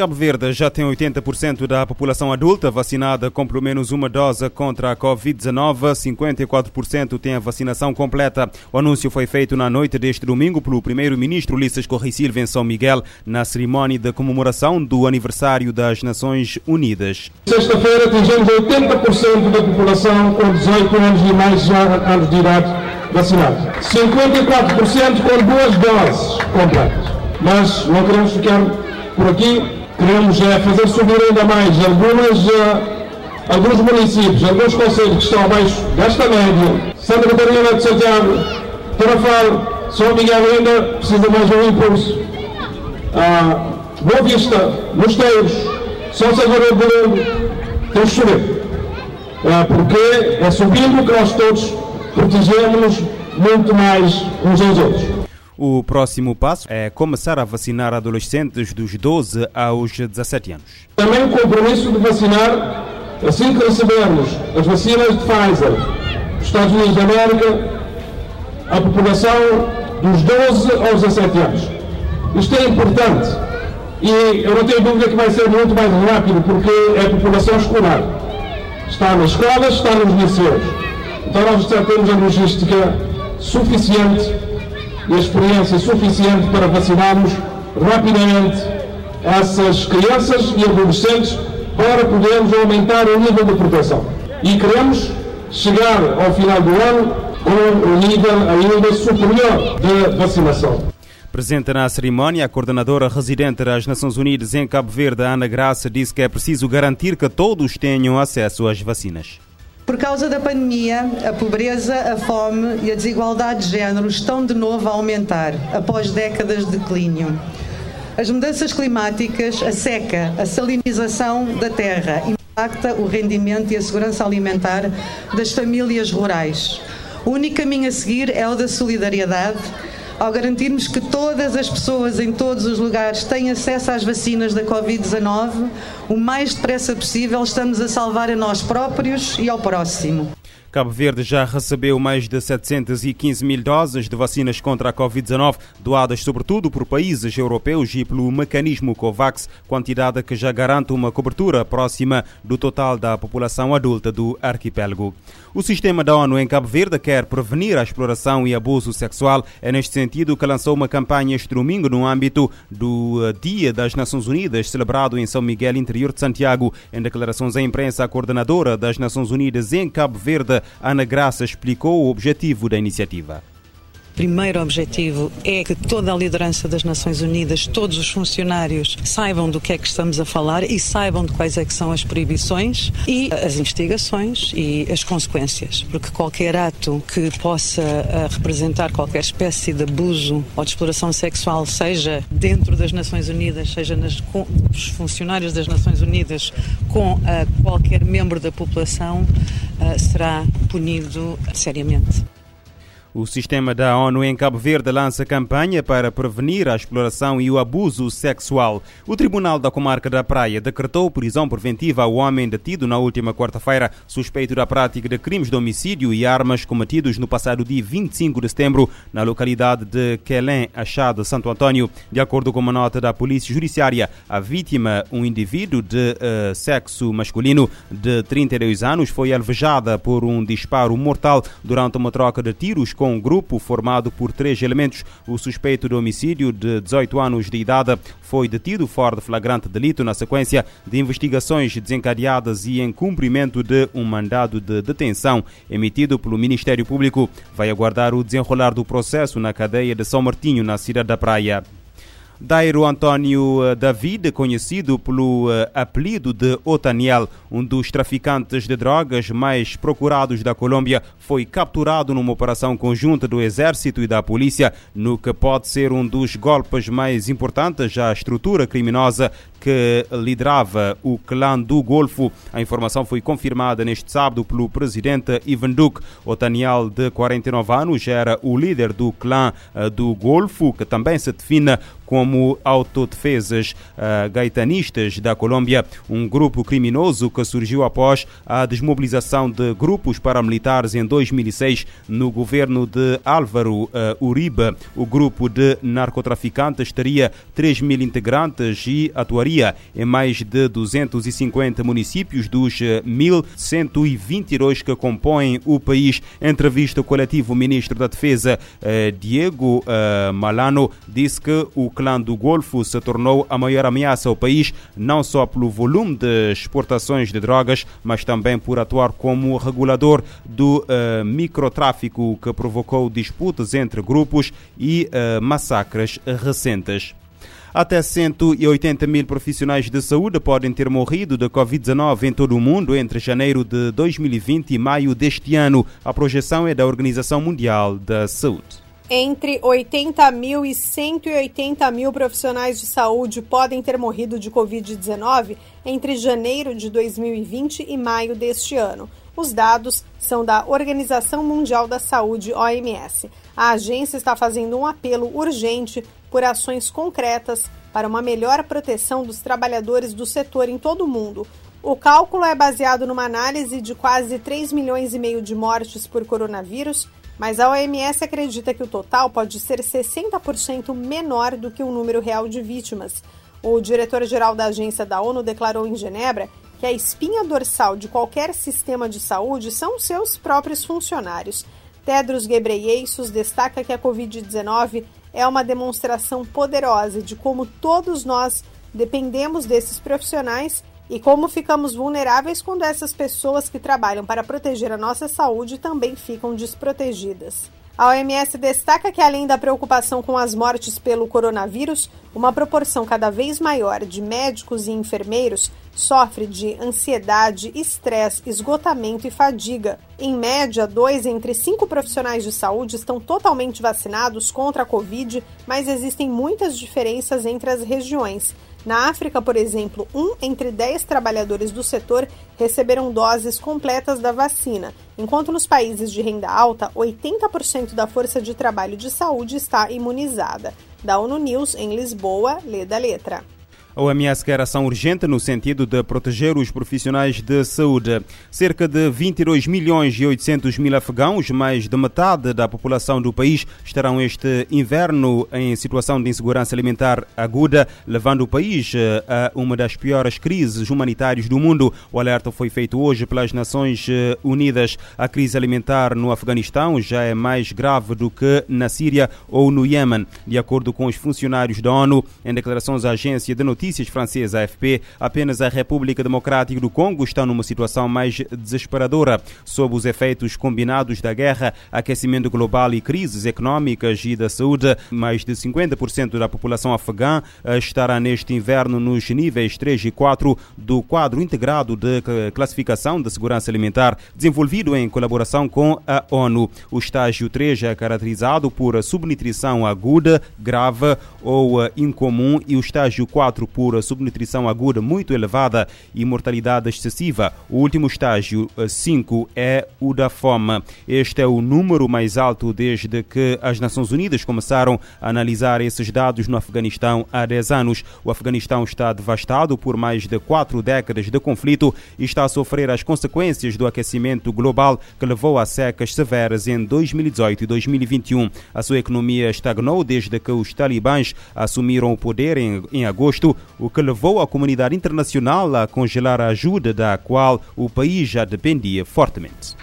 Cabo Verde já tem 80% da população adulta vacinada com pelo menos uma dose contra a Covid-19. 54% tem a vacinação completa. O anúncio foi feito na noite deste domingo pelo primeiro-ministro Ulisses Correia Silva em São Miguel, na cerimónia de comemoração do aniversário das Nações Unidas. Sexta-feira atingimos 80% da população com 18 anos e mais anos de idade vacinados. 54% com duas doses completas. Mas não queremos ficar por aqui queremos é, fazer subir ainda mais algumas, uh, alguns municípios, alguns conselhos que estão abaixo desta média. Santa Catarina de Santiago, Tarafal, São Miguel ainda precisa mais um impulso. Uh, Boa Vista, Mosteiros, São Salvador do Mundo, temos que subir. Uh, porque é subindo que nós todos protegemos muito mais uns aos outros. O próximo passo é começar a vacinar adolescentes dos 12 aos 17 anos. Também o compromisso de vacinar, assim que recebermos as vacinas de Pfizer dos Estados Unidos da América, a população dos 12 aos 17 anos. Isto é importante e eu não tenho dúvida que vai ser muito mais rápido porque é a população escolar. Está nas escolas, está nos liceus. Então nós já temos a logística suficiente e a experiência suficiente para vacinarmos rapidamente essas crianças e adolescentes para podermos aumentar o nível de proteção. E queremos chegar ao final do ano com um nível ainda superior de vacinação. Presente na cerimónia, a coordenadora residente das Nações Unidas em Cabo Verde, Ana Graça, disse que é preciso garantir que todos tenham acesso às vacinas. Por causa da pandemia, a pobreza, a fome e a desigualdade de género estão de novo a aumentar, após décadas de declínio. As mudanças climáticas, a seca, a salinização da terra impacta o rendimento e a segurança alimentar das famílias rurais. O único caminho a seguir é o da solidariedade ao garantirmos que todas as pessoas em todos os lugares têm acesso às vacinas da Covid-19, o mais depressa possível estamos a salvar a nós próprios e ao próximo. Cabo Verde já recebeu mais de 715 mil doses de vacinas contra a Covid-19, doadas sobretudo por países europeus e pelo mecanismo COVAX, quantidade que já garante uma cobertura próxima do total da população adulta do arquipélago. O sistema da ONU em Cabo Verde quer prevenir a exploração e abuso sexual. É neste sentido que lançou uma campanha este domingo no âmbito do eh, Dia das Nações Unidas, celebrado em São Miguel, interior de Santiago. Em declarações à imprensa, a coordenadora das Nações Unidas em Cabo Verde, Ana Graça, explicou o objetivo da iniciativa. Primeiro objetivo é que toda a liderança das Nações Unidas, todos os funcionários saibam do que é que estamos a falar e saibam de quais é que são as proibições e as investigações e as consequências, porque qualquer ato que possa eh, representar qualquer espécie de abuso ou de exploração sexual, seja dentro das Nações Unidas, seja nas, com os funcionários das Nações Unidas, com uh, qualquer membro da população, uh, será punido seriamente. O sistema da ONU em Cabo Verde lança campanha para prevenir a exploração e o abuso sexual. O Tribunal da Comarca da Praia decretou prisão preventiva ao homem detido na última quarta-feira, suspeito da prática de crimes de homicídio e armas cometidos no passado dia 25 de setembro na localidade de Quelém, Achado, Santo Antônio. De acordo com uma nota da Polícia Judiciária, a vítima, um indivíduo de uh, sexo masculino de 32 anos, foi alvejada por um disparo mortal durante uma troca de tiros com um grupo formado por três elementos. O suspeito de homicídio de 18 anos de idade foi detido fora de flagrante delito na sequência de investigações desencadeadas e em cumprimento de um mandado de detenção emitido pelo Ministério Público. Vai aguardar o desenrolar do processo na cadeia de São Martinho, na cidade da Praia. Dairo Antônio eh, David, conhecido pelo eh, apelido de Otaniel, um dos traficantes de drogas mais procurados da Colômbia, foi capturado numa operação conjunta do Exército e da Polícia, no que pode ser um dos golpes mais importantes à estrutura criminosa que liderava o clã do Golfo. A informação foi confirmada neste sábado pelo presidente Ivan Duque. Otaniel, de 49 anos, era o líder do clã eh, do Golfo, que também se define como autodefesas uh, gaitanistas da Colômbia, um grupo criminoso que surgiu após a desmobilização de grupos paramilitares em 2006 no governo de Álvaro uh, Uribe. O grupo de narcotraficantes teria 3 mil integrantes e atuaria em mais de 250 municípios dos 1.122 que compõem o país. Entrevista coletiva, o ministro da Defesa, Diego Malano, disse que o clã do Golfo se tornou a maior ameaça ao país, não só pelo volume de exportações de drogas, mas também por atuar como regulador do uh, microtráfico que provocou disputas entre grupos e uh, massacres recentes. Até 180 mil profissionais de saúde podem ter morrido de Covid-19 em todo o mundo entre janeiro de 2020 e maio deste ano. A projeção é da Organização Mundial da Saúde. Entre 80 mil e 180 mil profissionais de saúde podem ter morrido de Covid-19 entre janeiro de 2020 e maio deste ano. Os dados são da Organização Mundial da Saúde, OMS. A agência está fazendo um apelo urgente por ações concretas para uma melhor proteção dos trabalhadores do setor em todo o mundo. O cálculo é baseado numa análise de quase 3 milhões e meio de mortes por coronavírus mas a OMS acredita que o total pode ser 60% menor do que o número real de vítimas. O diretor-geral da agência da ONU declarou em Genebra que a espinha dorsal de qualquer sistema de saúde são seus próprios funcionários. Tedros Ghebreyesus destaca que a Covid-19 é uma demonstração poderosa de como todos nós dependemos desses profissionais e como ficamos vulneráveis quando essas pessoas que trabalham para proteger a nossa saúde também ficam desprotegidas. A OMS destaca que, além da preocupação com as mortes pelo coronavírus, uma proporção cada vez maior de médicos e enfermeiros sofre de ansiedade, estresse, esgotamento e fadiga. Em média, dois entre cinco profissionais de saúde estão totalmente vacinados contra a Covid, mas existem muitas diferenças entre as regiões. Na África, por exemplo, um entre dez trabalhadores do setor receberam doses completas da vacina, enquanto nos países de renda alta, 80% da força de trabalho de saúde está imunizada. Da ONU News, em Lisboa, lê da letra. OMS quer ação urgente no sentido de proteger os profissionais de saúde. Cerca de 22 milhões e 800 mil afegãos, mais de metade da população do país, estarão este inverno em situação de insegurança alimentar aguda, levando o país eh, a uma das piores crises humanitárias do mundo. O alerta foi feito hoje pelas Nações eh, Unidas. A crise alimentar no Afeganistão já é mais grave do que na Síria ou no Iêmen, de acordo com os funcionários da ONU. Em declarações à agência de notícias, notícias francesa AFP, apenas a República Democrática do Congo está numa situação mais desesperadora. Sob os efeitos combinados da guerra, aquecimento global e crises económicas e da saúde, mais de 50% da população afegã eh, estará neste inverno nos níveis 3 e 4 do quadro integrado de classificação de segurança alimentar, desenvolvido em colaboração com a ONU. O estágio 3 é caracterizado por subnutrição aguda, grave ou eh, incomum e o estágio 4 por subnutrição aguda muito elevada e mortalidade excessiva. O último estágio, 5, eh, é o da fome. Este é o número mais alto desde que as Nações Unidas começaram a analisar esses dados no Afeganistão há 10 anos. O Afeganistão está devastado por mais de quatro décadas de conflito e está a sofrer as consequências do aquecimento global que levou a secas severas em 2018 e 2021. A sua economia estagnou desde que os talibãs assumiram o poder em, em agosto o que levou a comunidade internacional a congelar a ajuda da qual o país já dependia fortemente.